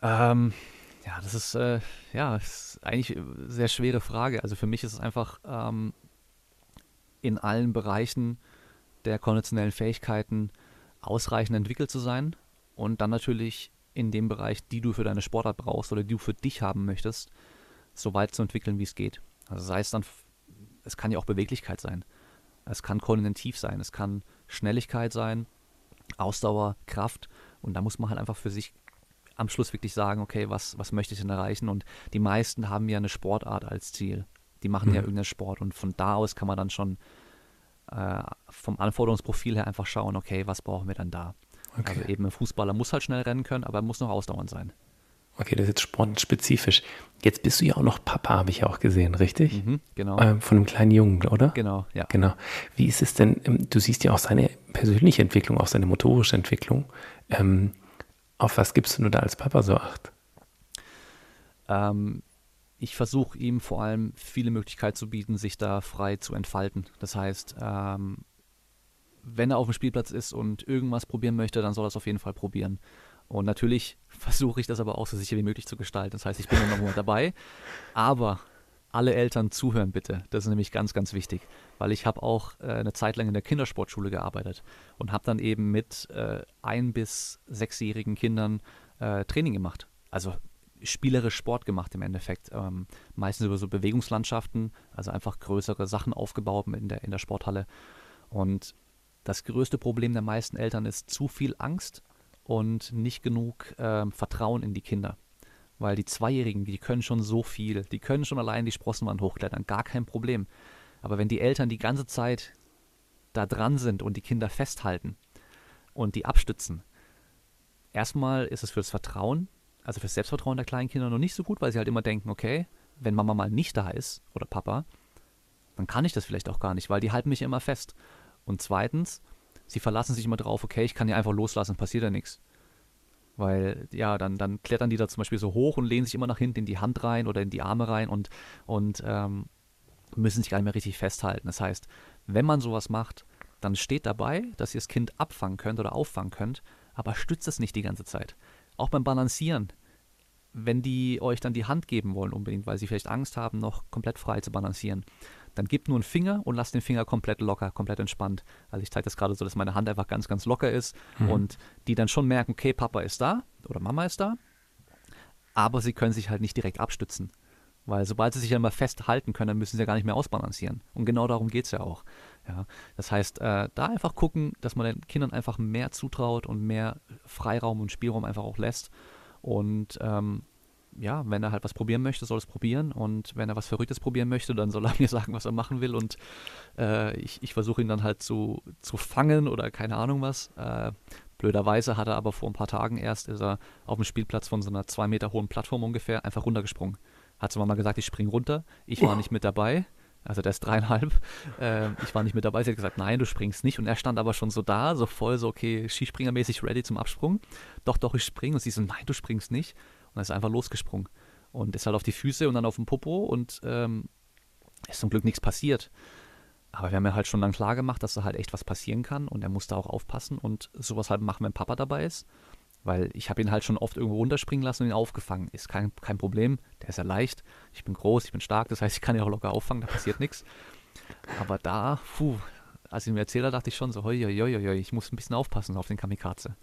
Ähm, ja, das ist, äh, ja, ist eigentlich eine sehr schwere Frage. Also für mich ist es einfach ähm, in allen Bereichen der konditionellen Fähigkeiten ausreichend entwickelt zu sein und dann natürlich in dem Bereich, die du für deine Sportart brauchst oder die du für dich haben möchtest, so weit zu entwickeln, wie es geht. Also sei es dann, es kann ja auch Beweglichkeit sein, es kann koordinativ sein, es kann Schnelligkeit sein, Ausdauer, Kraft und da muss man halt einfach für sich am Schluss wirklich sagen, okay, was, was möchte ich denn erreichen? Und die meisten haben ja eine Sportart als Ziel. Die machen mhm. ja irgendeinen Sport und von da aus kann man dann schon äh, vom Anforderungsprofil her einfach schauen, okay, was brauchen wir dann da? Okay. Also eben ein Fußballer muss halt schnell rennen können, aber er muss noch ausdauernd sein. Okay, das ist jetzt sportspezifisch. Jetzt bist du ja auch noch Papa, habe ich ja auch gesehen, richtig? Mhm, genau. Ähm, von einem kleinen Jungen, oder? Genau, ja. Genau. Wie ist es denn, ähm, du siehst ja auch seine persönliche Entwicklung, auch seine motorische Entwicklung. Ähm, auf was gibst du nur da als Papa so Acht? Ähm, ich versuche ihm vor allem viele Möglichkeiten zu bieten, sich da frei zu entfalten. Das heißt, ähm, wenn er auf dem Spielplatz ist und irgendwas probieren möchte, dann soll er es auf jeden Fall probieren. Und natürlich versuche ich das aber auch so sicher wie möglich zu gestalten. Das heißt, ich bin immer nur dabei. Aber alle Eltern zuhören bitte. Das ist nämlich ganz, ganz wichtig, weil ich habe auch äh, eine Zeit lang in der Kindersportschule gearbeitet und habe dann eben mit äh, ein- bis sechsjährigen Kindern äh, Training gemacht. Also spielerisch Sport gemacht im Endeffekt. Ähm, meistens über so Bewegungslandschaften, also einfach größere Sachen aufgebaut in der, in der Sporthalle. Und das größte Problem der meisten Eltern ist zu viel Angst und nicht genug ähm, Vertrauen in die Kinder. Weil die Zweijährigen, die können schon so viel, die können schon allein die Sprossenwand hochklettern, gar kein Problem. Aber wenn die Eltern die ganze Zeit da dran sind und die Kinder festhalten und die abstützen, erstmal ist es für das Vertrauen, also für das Selbstvertrauen der kleinen Kinder noch nicht so gut, weil sie halt immer denken, okay, wenn Mama mal nicht da ist oder Papa, dann kann ich das vielleicht auch gar nicht, weil die halten mich immer fest. Und zweitens, sie verlassen sich immer drauf, okay, ich kann ja einfach loslassen, passiert ja nichts. Weil, ja, dann, dann klettern die da zum Beispiel so hoch und lehnen sich immer nach hinten in die Hand rein oder in die Arme rein und, und ähm, müssen sich gar nicht mehr richtig festhalten. Das heißt, wenn man sowas macht, dann steht dabei, dass ihr das Kind abfangen könnt oder auffangen könnt, aber stützt es nicht die ganze Zeit. Auch beim Balancieren. Wenn die euch dann die Hand geben wollen unbedingt, weil sie vielleicht Angst haben, noch komplett frei zu balancieren, dann gib nur einen Finger und lass den Finger komplett locker, komplett entspannt. Also ich zeige das gerade so, dass meine Hand einfach ganz, ganz locker ist mhm. und die dann schon merken, okay, Papa ist da oder Mama ist da, aber sie können sich halt nicht direkt abstützen. Weil sobald sie sich ja mal festhalten können, dann müssen sie ja gar nicht mehr ausbalancieren. Und genau darum geht es ja auch. Ja, das heißt, äh, da einfach gucken, dass man den Kindern einfach mehr zutraut und mehr Freiraum und Spielraum einfach auch lässt. Und ähm, ja, wenn er halt was probieren möchte, soll es probieren. Und wenn er was Verrücktes probieren möchte, dann soll er mir sagen, was er machen will. Und äh, ich, ich versuche ihn dann halt zu, zu fangen oder keine Ahnung was. Äh, blöderweise hat er aber vor ein paar Tagen erst, ist er auf dem Spielplatz von so einer zwei Meter hohen Plattform ungefähr einfach runtergesprungen. Hat zur Mama gesagt, ich spring runter. Ich war nicht mit dabei. Also der ist dreieinhalb. Äh, ich war nicht mit dabei. Sie hat gesagt, nein, du springst nicht. Und er stand aber schon so da, so voll so, okay, Skispringermäßig ready zum Absprung. Doch, doch, ich springe. Und sie so, nein, du springst nicht. Und er ist einfach losgesprungen. Und ist halt auf die Füße und dann auf den Popo und ähm, ist zum Glück nichts passiert. Aber wir haben ja halt schon dann klar gemacht, dass da halt echt was passieren kann und er musste auch aufpassen und sowas halt machen, wenn Papa dabei ist. Weil ich habe ihn halt schon oft irgendwo runterspringen lassen und ihn aufgefangen. Ist kein, kein Problem, der ist ja leicht. Ich bin groß, ich bin stark, das heißt, ich kann ihn auch locker auffangen, da passiert nichts. Aber da, puh, als ich mir erzählt dachte ich schon so, hoi, hoi, hoi, ich muss ein bisschen aufpassen auf den Kamikaze.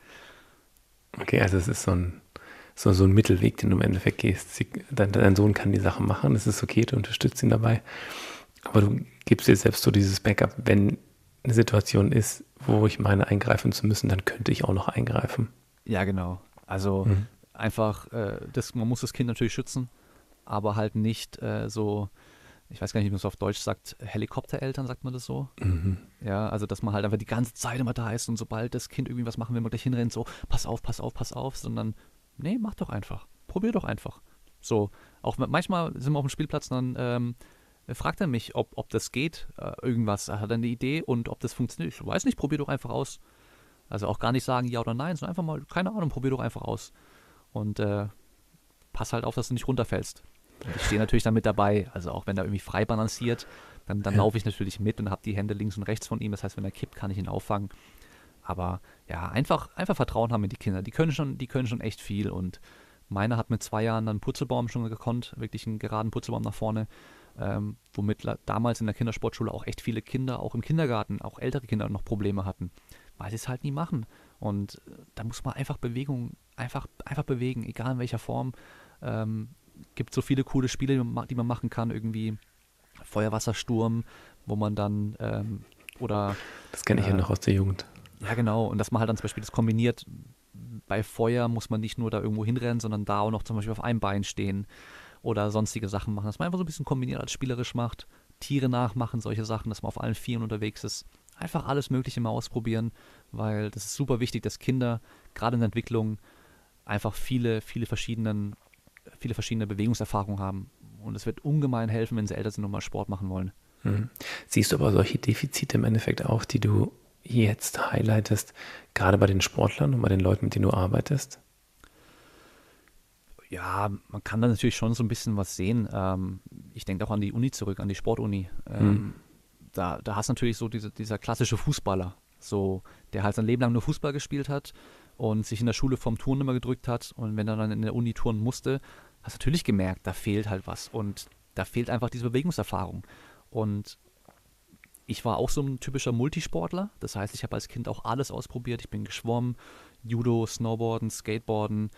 Okay, also es ist so ein so, so ein Mittelweg, den du im Endeffekt gehst. Sie, dein, dein, Sohn kann die Sachen machen, es ist okay, du unterstützt ihn dabei. Aber du gibst dir selbst so dieses Backup, wenn eine Situation ist, wo ich meine, eingreifen zu müssen, dann könnte ich auch noch eingreifen. Ja, genau. Also mhm. einfach, äh, das, man muss das Kind natürlich schützen, aber halt nicht äh, so, ich weiß gar nicht, wie man es auf Deutsch sagt, Helikoptereltern, sagt man das so? Mhm. Ja, also dass man halt einfach die ganze Zeit immer da ist und sobald das Kind irgendwie was machen will, man gleich hinrennt, so, pass auf, pass auf, pass auf, sondern nee, mach doch einfach. Probier doch einfach. So, auch manchmal sind wir auf dem Spielplatz, dann ähm, fragt er mich, ob, ob das geht, äh, irgendwas. Er hat eine Idee und ob das funktioniert. Ich weiß nicht, probier doch einfach aus. Also auch gar nicht sagen ja oder nein, sondern einfach mal, keine Ahnung, probier doch einfach aus. Und äh, pass halt auf, dass du nicht runterfällst. Und ich stehe natürlich dann mit dabei. Also auch wenn er irgendwie frei balanciert, dann, dann laufe ich natürlich mit und habe die Hände links und rechts von ihm. Das heißt, wenn er kippt, kann ich ihn auffangen. Aber ja, einfach, einfach Vertrauen haben in die Kinder. Die können schon, die können schon echt viel. Und meiner hat mit zwei Jahren dann Putzelbaum schon gekonnt, wirklich einen geraden Putzelbaum nach vorne. Ähm, womit damals in der Kindersportschule auch echt viele Kinder, auch im Kindergarten, auch ältere Kinder noch Probleme hatten, weil sie es halt nie machen. Und äh, da muss man einfach Bewegung, einfach, einfach bewegen, egal in welcher Form. Ähm, gibt so viele coole Spiele, die man machen kann, irgendwie Feuerwassersturm, wo man dann ähm, oder das kenne ich äh, ja noch aus der Jugend. Ja, genau. Und dass man halt dann zum Beispiel das kombiniert. Bei Feuer muss man nicht nur da irgendwo hinrennen, sondern da auch noch zum Beispiel auf einem Bein stehen oder sonstige Sachen machen. Dass man einfach so ein bisschen kombiniert als spielerisch macht. Tiere nachmachen, solche Sachen, dass man auf allen Vieren unterwegs ist. Einfach alles Mögliche mal ausprobieren, weil das ist super wichtig, dass Kinder gerade in der Entwicklung einfach viele, viele verschiedenen, viele verschiedene Bewegungserfahrungen haben. Und es wird ungemein helfen, wenn sie älter sind und mal Sport machen wollen. Mhm. Siehst du aber solche Defizite im Endeffekt auch, die du jetzt highlightest, gerade bei den Sportlern und bei den Leuten, mit denen du arbeitest? Ja, man kann da natürlich schon so ein bisschen was sehen. Ähm, ich denke auch an die Uni zurück, an die Sportuni. Mhm. Da, da hast du natürlich so diese, dieser klassische Fußballer, so, der halt sein Leben lang nur Fußball gespielt hat und sich in der Schule vom Turnen immer gedrückt hat und wenn er dann in der Uni turnen musste, hast du natürlich gemerkt, da fehlt halt was und da fehlt einfach diese Bewegungserfahrung. Und ich war auch so ein typischer Multisportler. Das heißt, ich habe als Kind auch alles ausprobiert. Ich bin geschwommen, Judo, Snowboarden, Skateboarden.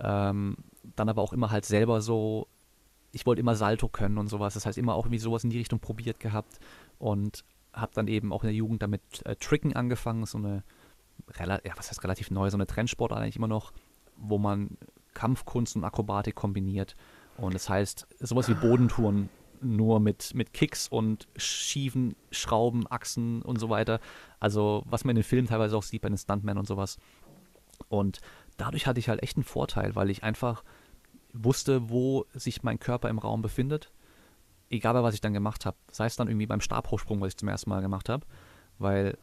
Ähm, dann aber auch immer halt selber so, ich wollte immer Salto können und sowas. Das heißt, immer auch irgendwie sowas in die Richtung probiert gehabt. Und habe dann eben auch in der Jugend damit äh, Tricken angefangen. So eine, ja, was heißt relativ neu, so eine Trendsport eigentlich immer noch, wo man Kampfkunst und Akrobatik kombiniert. Und das heißt, sowas wie Bodentouren nur mit, mit Kicks und schiefen Schrauben, Achsen und so weiter. Also, was man in den Filmen teilweise auch sieht bei den Stuntmen und sowas. Und dadurch hatte ich halt echt einen Vorteil, weil ich einfach wusste, wo sich mein Körper im Raum befindet. Egal, was ich dann gemacht habe. Sei es dann irgendwie beim Stabhochsprung, was ich zum ersten Mal gemacht habe. Weil,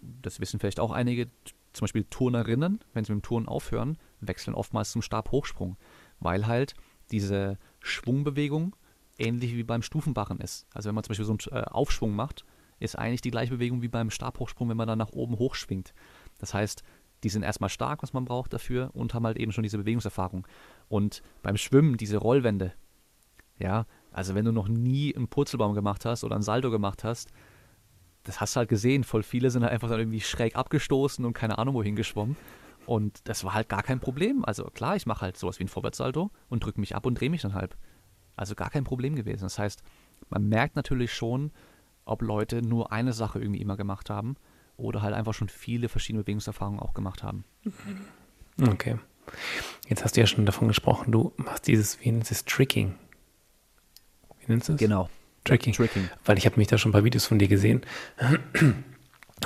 das wissen vielleicht auch einige, zum Beispiel Turnerinnen, wenn sie mit dem Turnen aufhören, wechseln oftmals zum Stabhochsprung. Weil halt diese Schwungbewegung ähnlich wie beim Stufenbarren ist. Also wenn man zum Beispiel so einen äh, Aufschwung macht, ist eigentlich die gleiche Bewegung wie beim Stabhochsprung, wenn man dann nach oben hochschwingt. Das heißt, die sind erstmal stark, was man braucht dafür, und haben halt eben schon diese Bewegungserfahrung. Und beim Schwimmen, diese Rollwände, ja, Also wenn du noch nie einen Purzelbaum gemacht hast oder ein Salto gemacht hast, das hast du halt gesehen. Voll viele sind halt einfach dann irgendwie schräg abgestoßen und keine Ahnung wohin geschwommen. Und das war halt gar kein Problem. Also klar, ich mache halt sowas wie ein Vorwärtssalto und drücke mich ab und drehe mich dann halb. Also gar kein Problem gewesen. Das heißt, man merkt natürlich schon, ob Leute nur eine Sache irgendwie immer gemacht haben oder halt einfach schon viele verschiedene Bewegungserfahrungen auch gemacht haben. Okay. Jetzt hast du ja schon davon gesprochen, du machst dieses, wie nennt es, Tricking. Wie nennst du es? Genau. Tricking. Tricking. Weil ich habe mich da schon ein paar Videos von dir gesehen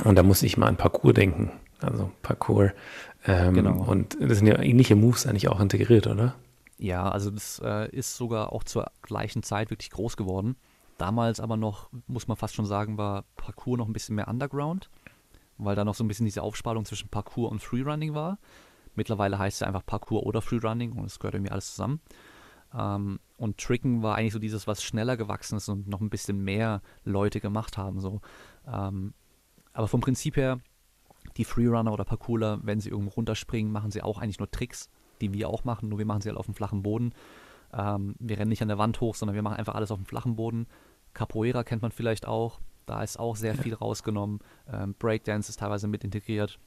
und da musste ich mal an Parcours denken. Also Parcours. Ähm, genau. Und das sind ja ähnliche Moves eigentlich auch integriert, oder? Ja, also das äh, ist sogar auch zur gleichen Zeit wirklich groß geworden. Damals aber noch, muss man fast schon sagen, war Parcours noch ein bisschen mehr Underground, weil da noch so ein bisschen diese Aufspaltung zwischen Parcours und Freerunning war. Mittlerweile heißt es einfach Parcours oder Freerunning und es gehört irgendwie alles zusammen. Ähm, und Tricken war eigentlich so dieses, was schneller gewachsen ist und noch ein bisschen mehr Leute gemacht haben. So. Ähm, aber vom Prinzip her, die Freerunner oder Parkourer, wenn sie irgendwo runterspringen, machen sie auch eigentlich nur Tricks, die wir auch machen, nur wir machen sie halt auf dem flachen Boden. Ähm, wir rennen nicht an der Wand hoch, sondern wir machen einfach alles auf dem flachen Boden. Capoeira kennt man vielleicht auch. Da ist auch sehr viel rausgenommen. Ähm, Breakdance ist teilweise mit integriert.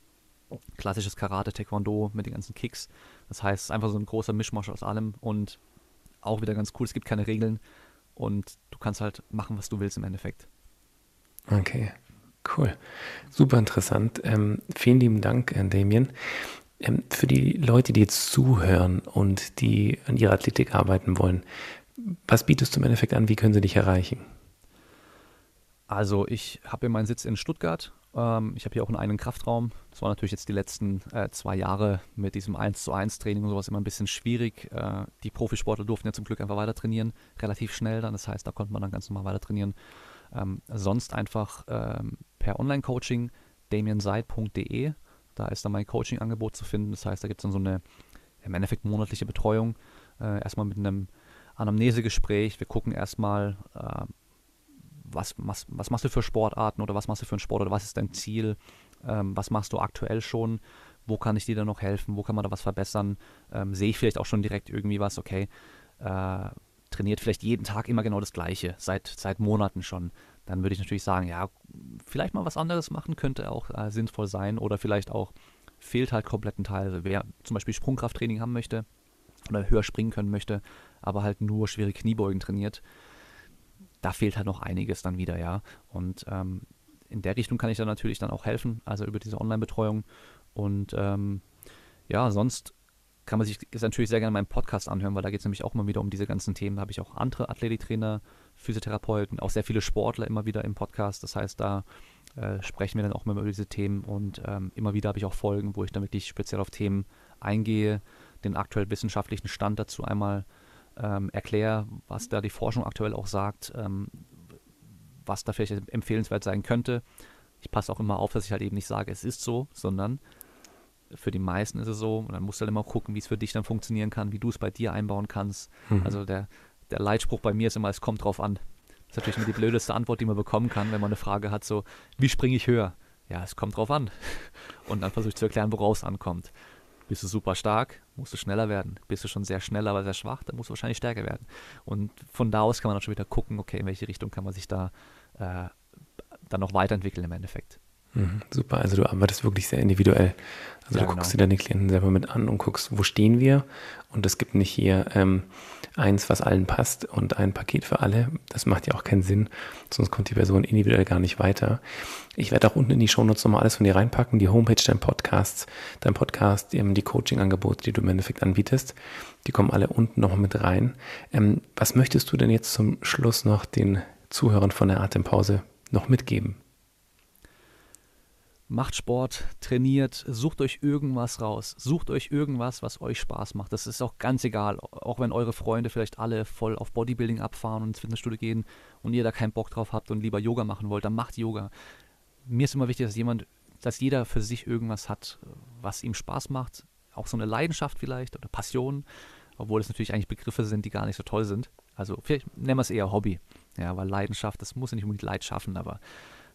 Klassisches Karate, Taekwondo mit den ganzen Kicks. Das heißt, es ist einfach so ein großer Mischmasch aus allem und auch wieder ganz cool. Es gibt keine Regeln und du kannst halt machen, was du willst im Endeffekt. Okay, cool. Super interessant. Ähm, vielen lieben Dank, Damien. Ähm, für die Leute, die jetzt zuhören und die an ihrer Athletik arbeiten wollen, was bietest du im Endeffekt an? Wie können sie dich erreichen? Also ich habe meinen Sitz in Stuttgart. Ähm, ich habe hier auch einen eigenen Kraftraum. Das war natürlich jetzt die letzten äh, zwei Jahre mit diesem 1 zu 1 Training und sowas immer ein bisschen schwierig. Äh, die Profisportler durften ja zum Glück einfach weiter trainieren, relativ schnell dann. Das heißt, da konnte man dann ganz normal weiter trainieren. Ähm, sonst einfach per Online-Coaching damienseid.de da ist dann mein Coaching-Angebot zu finden. Das heißt, da gibt es dann so eine im Endeffekt monatliche Betreuung. Äh, erstmal mit einem Anamnesegespräch. Wir gucken erstmal, äh, was, was, was machst du für Sportarten oder was machst du für einen Sport oder was ist dein Ziel? Ähm, was machst du aktuell schon? Wo kann ich dir da noch helfen? Wo kann man da was verbessern? Ähm, sehe ich vielleicht auch schon direkt irgendwie was, okay, äh, trainiert vielleicht jeden Tag immer genau das Gleiche, seit, seit Monaten schon dann würde ich natürlich sagen, ja, vielleicht mal was anderes machen könnte auch äh, sinnvoll sein oder vielleicht auch fehlt halt komplett ein Teil. Wer zum Beispiel Sprungkrafttraining haben möchte oder höher springen können möchte, aber halt nur schwere Kniebeugen trainiert, da fehlt halt noch einiges dann wieder, ja. Und ähm, in der Richtung kann ich dann natürlich dann auch helfen, also über diese Online-Betreuung. Und ähm, ja, sonst kann man sich natürlich sehr gerne meinen Podcast anhören, weil da geht es nämlich auch immer wieder um diese ganzen Themen. Da habe ich auch andere Athletiktrainer, Physiotherapeuten, auch sehr viele Sportler immer wieder im Podcast. Das heißt, da äh, sprechen wir dann auch immer über diese Themen und ähm, immer wieder habe ich auch Folgen, wo ich dann wirklich speziell auf Themen eingehe, den aktuell wissenschaftlichen Stand dazu einmal ähm, erkläre, was da die Forschung aktuell auch sagt, ähm, was da vielleicht empfehlenswert sein könnte. Ich passe auch immer auf, dass ich halt eben nicht sage, es ist so, sondern für die meisten ist es so. Und dann musst du halt immer gucken, wie es für dich dann funktionieren kann, wie du es bei dir einbauen kannst. Mhm. Also der, der Leitspruch bei mir ist immer, es kommt drauf an. Das ist natürlich immer die blödeste Antwort, die man bekommen kann, wenn man eine Frage hat, so, wie springe ich höher? Ja, es kommt drauf an. Und dann versuche ich zu erklären, woraus es ankommt. Bist du super stark, musst du schneller werden. Bist du schon sehr schnell, aber sehr schwach, dann musst du wahrscheinlich stärker werden. Und von da aus kann man dann schon wieder gucken, okay, in welche Richtung kann man sich da äh, dann noch weiterentwickeln im Endeffekt. Mhm, super, also du arbeitest wirklich sehr individuell. Also ja, du guckst genau. dir deine Klienten selber mit an und guckst, wo stehen wir. Und es gibt nicht hier ähm, eins, was allen passt und ein Paket für alle. Das macht ja auch keinen Sinn, sonst kommt die Person individuell gar nicht weiter. Ich werde auch unten in die Shownotes nochmal alles von dir reinpacken, die Homepage, dein Podcast, dein Podcast, die, die Coaching-Angebote, die du im Endeffekt anbietest. Die kommen alle unten nochmal mit rein. Ähm, was möchtest du denn jetzt zum Schluss noch den Zuhörern von der Atempause noch mitgeben? Macht Sport, trainiert, sucht euch irgendwas raus, sucht euch irgendwas, was euch Spaß macht. Das ist auch ganz egal, auch wenn eure Freunde vielleicht alle voll auf Bodybuilding abfahren und ins Fitnessstudio gehen und ihr da keinen Bock drauf habt und lieber Yoga machen wollt, dann macht Yoga. Mir ist immer wichtig, dass jemand, dass jeder für sich irgendwas hat, was ihm Spaß macht, auch so eine Leidenschaft vielleicht oder Passion, obwohl es natürlich eigentlich Begriffe sind, die gar nicht so toll sind. Also vielleicht nennen wir es eher Hobby, ja, weil Leidenschaft, das muss ja nicht unbedingt Leid schaffen, aber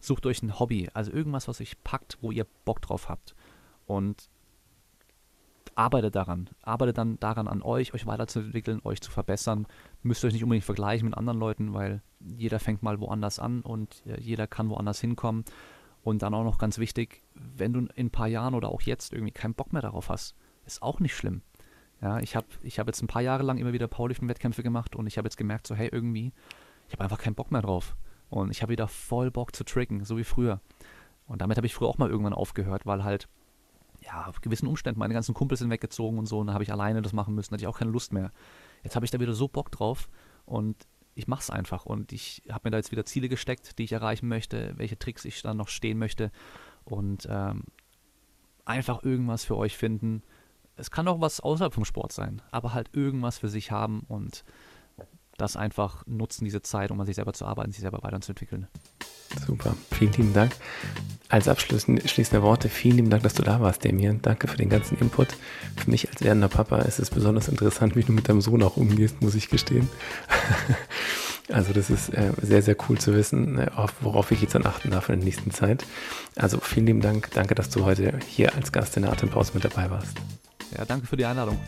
sucht euch ein Hobby, also irgendwas, was euch packt, wo ihr Bock drauf habt. Und arbeitet daran. Arbeitet dann daran an euch, euch weiterzuentwickeln, euch zu verbessern. Müsst euch nicht unbedingt vergleichen mit anderen Leuten, weil jeder fängt mal woanders an und äh, jeder kann woanders hinkommen. Und dann auch noch ganz wichtig, wenn du in ein paar Jahren oder auch jetzt irgendwie keinen Bock mehr darauf hast, ist auch nicht schlimm. Ja, ich habe ich hab jetzt ein paar Jahre lang immer wieder Powerlifting-Wettkämpfe gemacht und ich habe jetzt gemerkt, so hey, irgendwie, ich habe einfach keinen Bock mehr drauf. Und ich habe wieder voll Bock zu tricken, so wie früher. Und damit habe ich früher auch mal irgendwann aufgehört, weil halt, ja, auf gewissen Umständen, meine ganzen Kumpels sind weggezogen und so, und da habe ich alleine das machen müssen, hatte ich auch keine Lust mehr. Jetzt habe ich da wieder so Bock drauf und ich mache es einfach. Und ich habe mir da jetzt wieder Ziele gesteckt, die ich erreichen möchte, welche Tricks ich dann noch stehen möchte. Und ähm, einfach irgendwas für euch finden. Es kann auch was außerhalb vom Sport sein, aber halt irgendwas für sich haben und das einfach nutzen, diese Zeit, um an sich selber zu arbeiten, sich selber weiterzuentwickeln. Super, vielen lieben Dank. Als abschließende Worte, vielen lieben Dank, dass du da warst, Damien. Danke für den ganzen Input. Für mich als werdender Papa ist es besonders interessant, wie du mit deinem Sohn auch umgehst, muss ich gestehen. Also das ist äh, sehr, sehr cool zu wissen, äh, worauf ich jetzt dann achten darf in der nächsten Zeit. Also vielen lieben Dank. Danke, dass du heute hier als Gast in der Atempause mit dabei warst. Ja, danke für die Einladung.